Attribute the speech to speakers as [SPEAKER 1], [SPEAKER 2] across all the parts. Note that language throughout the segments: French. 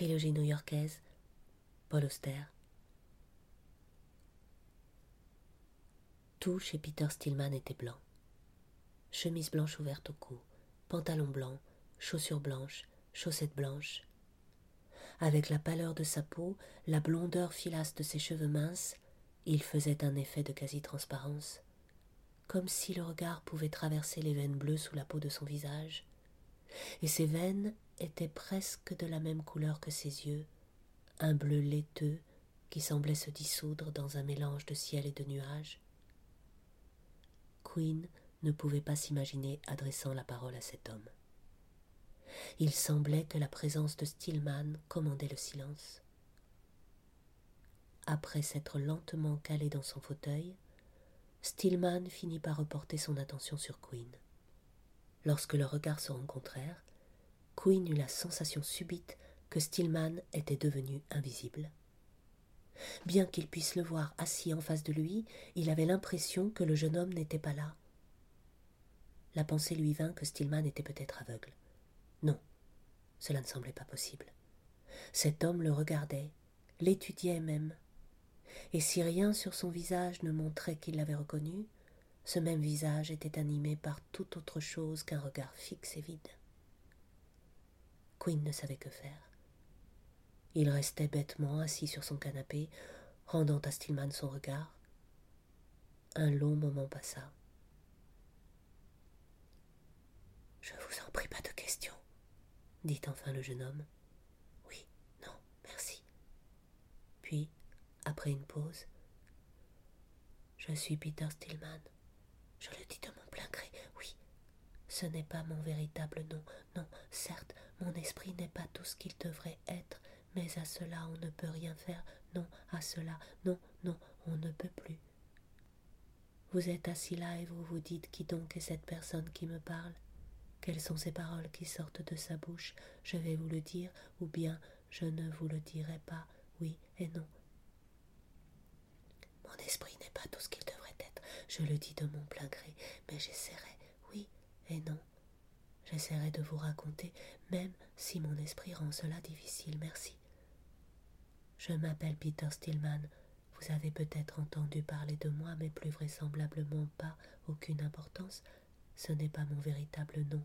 [SPEAKER 1] Trilogie new-yorkaise, Paul Auster. Tout chez Peter Stillman était blanc. Chemise blanche ouverte au cou, pantalon blanc, chaussures blanches, chaussettes blanches. Avec la pâleur de sa peau, la blondeur filasse de ses cheveux minces, il faisait un effet de quasi-transparence, comme si le regard pouvait traverser les veines bleues sous la peau de son visage. Et ses veines étaient presque de la même couleur que ses yeux, un bleu laiteux qui semblait se dissoudre dans un mélange de ciel et de nuages. Queen ne pouvait pas s'imaginer adressant la parole à cet homme. Il semblait que la présence de Stillman commandait le silence. Après s'être lentement calé dans son fauteuil, Stillman finit par reporter son attention sur Queen. Lorsque leurs regards se rencontrèrent, Queen eut la sensation subite que Stillman était devenu invisible. Bien qu'il puisse le voir assis en face de lui, il avait l'impression que le jeune homme n'était pas là. La pensée lui vint que Stillman était peut-être aveugle. Non, cela ne semblait pas possible. Cet homme le regardait, l'étudiait même. Et si rien sur son visage ne montrait qu'il l'avait reconnu, ce même visage était animé par toute autre chose qu'un regard fixe et vide. Quinn ne savait que faire. Il restait bêtement assis sur son canapé, rendant à Stillman son regard. Un long moment passa. Je vous en prie pas de questions, dit enfin le jeune homme. Oui, non, merci. Puis, après une pause, Je suis Peter Stillman. Je le dis de mon plein gré, oui. Ce n'est pas mon véritable nom. Non, certes, mon esprit n'est pas tout ce qu'il devrait être, mais à cela on ne peut rien faire. Non, à cela, non, non, on ne peut plus. Vous êtes assis là et vous vous dites qui donc est cette personne qui me parle? Quelles sont ces paroles qui sortent de sa bouche? Je vais vous le dire, ou bien je ne vous le dirai pas, oui et non. Mon esprit n'est pas tout ce qu'il devrait être, je le dis de mon plein gré, mais j'essaierai, et non. J'essaierai de vous raconter, même si mon esprit rend cela difficile, merci. Je m'appelle Peter Stillman. Vous avez peut-être entendu parler de moi, mais plus vraisemblablement pas aucune importance. Ce n'est pas mon véritable nom.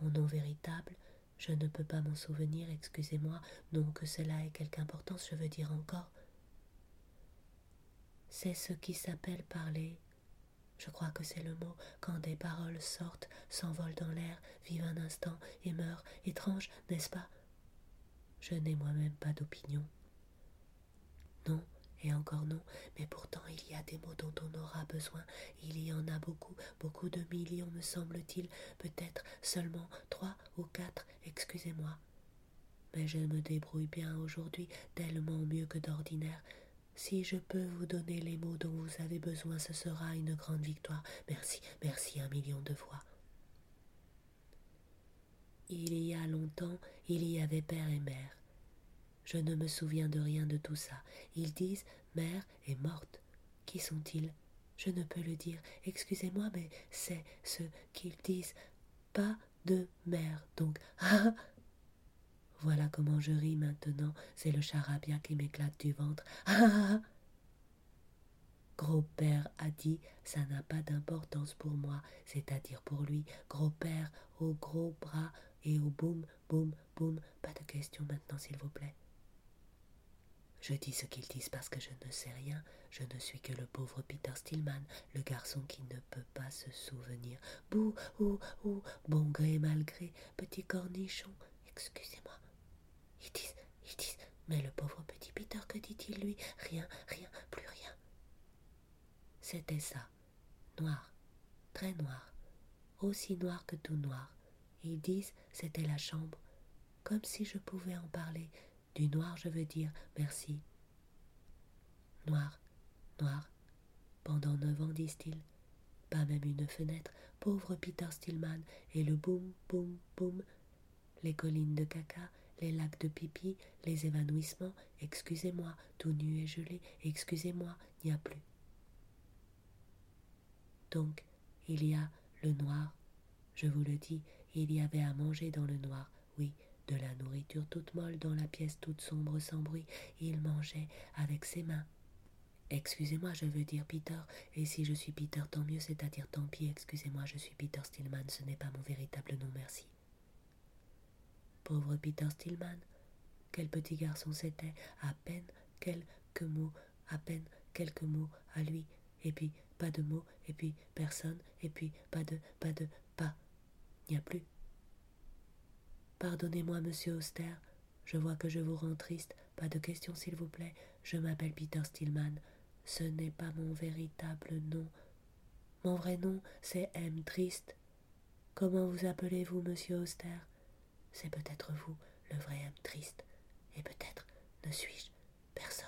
[SPEAKER 1] Mon nom véritable, je ne peux pas m'en souvenir, excusez-moi, non que cela ait quelque importance, je veux dire encore. C'est ce qui s'appelle parler. Je crois que c'est le mot quand des paroles sortent, s'envolent dans l'air, vivent un instant et meurent, étrange, n'est-ce pas? Je n'ai moi-même pas d'opinion. Non, et encore non, mais pourtant il y a des mots dont on aura besoin. Il y en a beaucoup, beaucoup de millions, me semble-t-il, peut-être seulement trois ou quatre, excusez-moi. Mais je me débrouille bien aujourd'hui, tellement mieux que d'ordinaire. Si je peux vous donner les mots dont vous avez besoin, ce sera une grande victoire. Merci, merci un million de fois. Il y a longtemps, il y avait père et mère. Je ne me souviens de rien de tout ça. Ils disent mère est morte. Qui sont-ils? Je ne peux le dire. Excusez-moi, mais c'est ce qu'ils disent. Pas de mère, donc. Ah Voilà comment je ris maintenant. C'est le charabia qui m'éclate du ventre. Ah Gros-père a dit ça n'a pas d'importance pour moi, c'est-à-dire pour lui. Gros-père au gros bras et au boum, boum, boum. Pas de questions maintenant, s'il vous plaît. Je dis ce qu'ils disent parce que je ne sais rien. Je ne suis que le pauvre Peter Stillman, le garçon qui ne peut pas se souvenir. Bouh, ou, ou, bon gré, malgré, petit cornichon. Excusez-moi. Ils disent, mais le pauvre petit Peter, que dit-il lui? Rien, rien, plus rien. C'était ça. Noir, très noir, aussi noir que tout noir. Ils disent, c'était la chambre, comme si je pouvais en parler du noir, je veux dire merci. Noir, noir. Pendant neuf ans, disent-ils. Pas même une fenêtre. Pauvre Peter Stillman. Et le boum, boum, boum. Les collines de caca, les lacs de pipi, les évanouissements. Excusez-moi, tout nu et gelé. Excusez-moi, n'y a plus. Donc, il y a le noir. Je vous le dis, il y avait à manger dans le noir. Oui, de la nourriture toute molle dans la pièce toute sombre sans bruit. Il mangeait avec ses mains. Excusez-moi, je veux dire Peter, et si je suis Peter, tant mieux, c'est-à-dire tant pis, excusez-moi, je suis Peter Stillman, ce n'est pas mon véritable nom, merci. Pauvre Peter Stillman, quel petit garçon c'était, à peine quelques mots, à peine quelques mots à lui, et puis pas de mots, et puis personne, et puis pas de, pas de, pas. N'y a plus. Pardonnez-moi, monsieur Auster, je vois que je vous rends triste. Pas de questions, s'il vous plaît. Je m'appelle Peter Stillman. Ce n'est pas mon véritable nom. Mon vrai nom, c'est M. Triste. Comment vous appelez-vous, monsieur Auster? C'est peut-être vous, le vrai M. Triste. Et peut-être ne suis-je personne.